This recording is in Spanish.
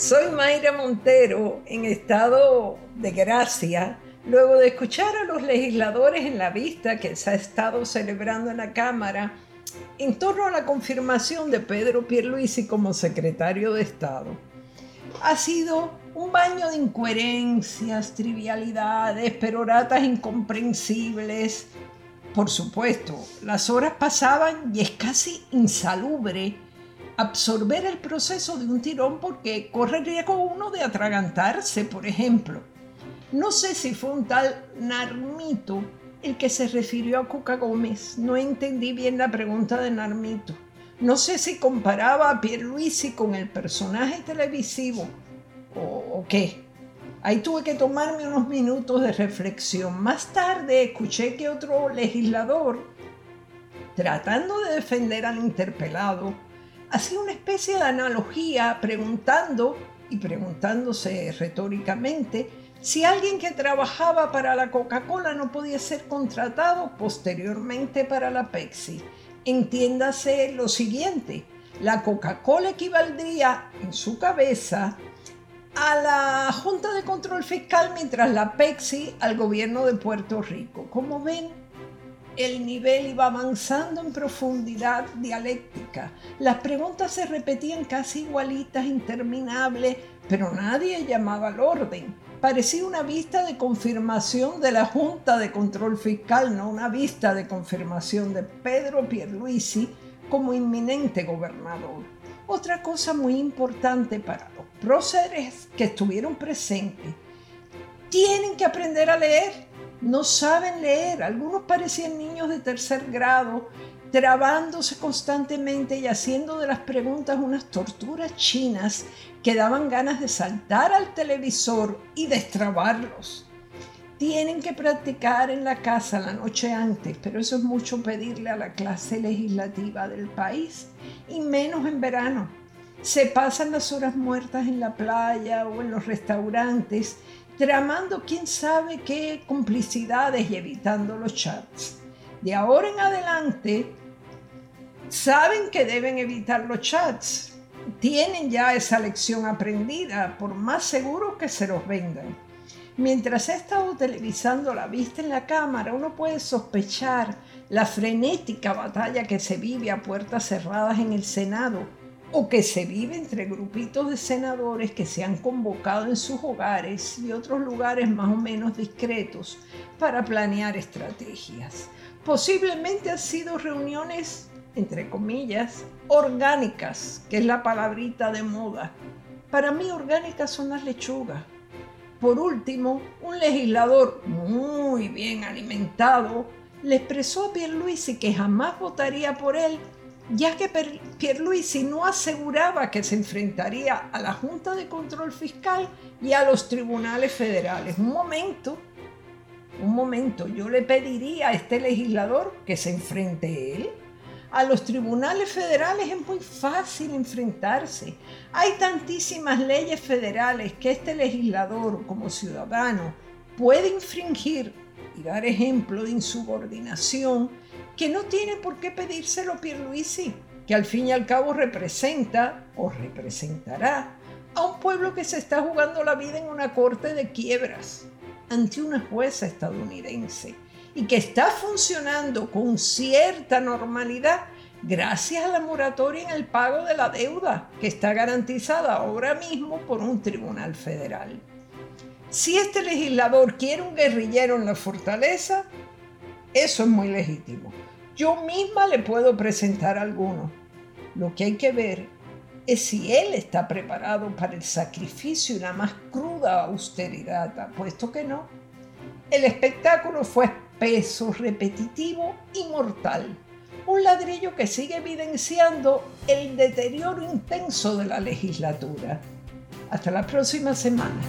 Soy Mayra Montero en estado de gracia luego de escuchar a los legisladores en la vista que se ha estado celebrando en la Cámara en torno a la confirmación de Pedro Pierluisi como secretario de Estado. Ha sido un baño de incoherencias, trivialidades, peroratas incomprensibles. Por supuesto, las horas pasaban y es casi insalubre absorber el proceso de un tirón porque corre riesgo uno de atragantarse, por ejemplo. No sé si fue un tal Narmito el que se refirió a Cuca Gómez. No entendí bien la pregunta de Narmito. No sé si comparaba a Pierluisi con el personaje televisivo o, qué. Ahí tuve que tomarme unos minutos de reflexión. Más tarde escuché que otro legislador, tratando de defender al interpelado, hacía una especie de analogía preguntando y preguntándose retóricamente si alguien que trabajaba para la Coca-Cola no podía ser contratado posteriormente para la Pepsi. Entiéndase lo siguiente, la Coca-Cola equivaldría en su cabeza a la Junta de Control Fiscal mientras la Pepsi al gobierno de Puerto Rico. Como ven, el nivel iba avanzando en profundidad dialéctica. Las preguntas se repetían casi igualitas, interminables, pero nadie llamaba al orden. Parecía una vista de confirmación de la Junta de Control Fiscal, no una vista de confirmación de Pedro Pierluisi como inminente gobernador. Otra cosa muy importante para los próceres que estuvieron presentes, tienen que aprender a leer no saben leer. Algunos parecían niños de tercer grado, trabándose constantemente y haciendo de las preguntas unas torturas chinas que daban ganas de saltar al televisor y destrabarlos. Tienen que practicar en la casa la noche antes, pero eso es mucho pedirle a la clase legislativa del país, y menos en verano. Se pasan las horas muertas en la playa o en los restaurantes tramando quién sabe qué complicidades y evitando los chats. De ahora en adelante, saben que deben evitar los chats. Tienen ya esa lección aprendida, por más seguros que se los vendan. Mientras he estado televisando la vista en la cámara, uno puede sospechar la frenética batalla que se vive a puertas cerradas en el Senado o que se vive entre grupitos de senadores que se han convocado en sus hogares y otros lugares más o menos discretos para planear estrategias. Posiblemente han sido reuniones, entre comillas, orgánicas, que es la palabrita de moda. Para mí orgánicas son las lechugas. Por último, un legislador muy bien alimentado le expresó a Pierluisi que jamás votaría por él ya que Pierluisi no aseguraba que se enfrentaría a la Junta de Control Fiscal y a los tribunales federales. Un momento, un momento, yo le pediría a este legislador que se enfrente él. A los tribunales federales es muy fácil enfrentarse. Hay tantísimas leyes federales que este legislador como ciudadano puede infringir dar ejemplo de insubordinación que no tiene por qué pedírselo Pierluisi, que al fin y al cabo representa o representará a un pueblo que se está jugando la vida en una corte de quiebras ante una jueza estadounidense y que está funcionando con cierta normalidad gracias a la moratoria en el pago de la deuda que está garantizada ahora mismo por un tribunal federal. Si este legislador quiere un guerrillero en la fortaleza, eso es muy legítimo. Yo misma le puedo presentar alguno. Lo que hay que ver es si él está preparado para el sacrificio y la más cruda austeridad, puesto que no. El espectáculo fue espeso, repetitivo y mortal. Un ladrillo que sigue evidenciando el deterioro intenso de la legislatura. Hasta la próxima semana.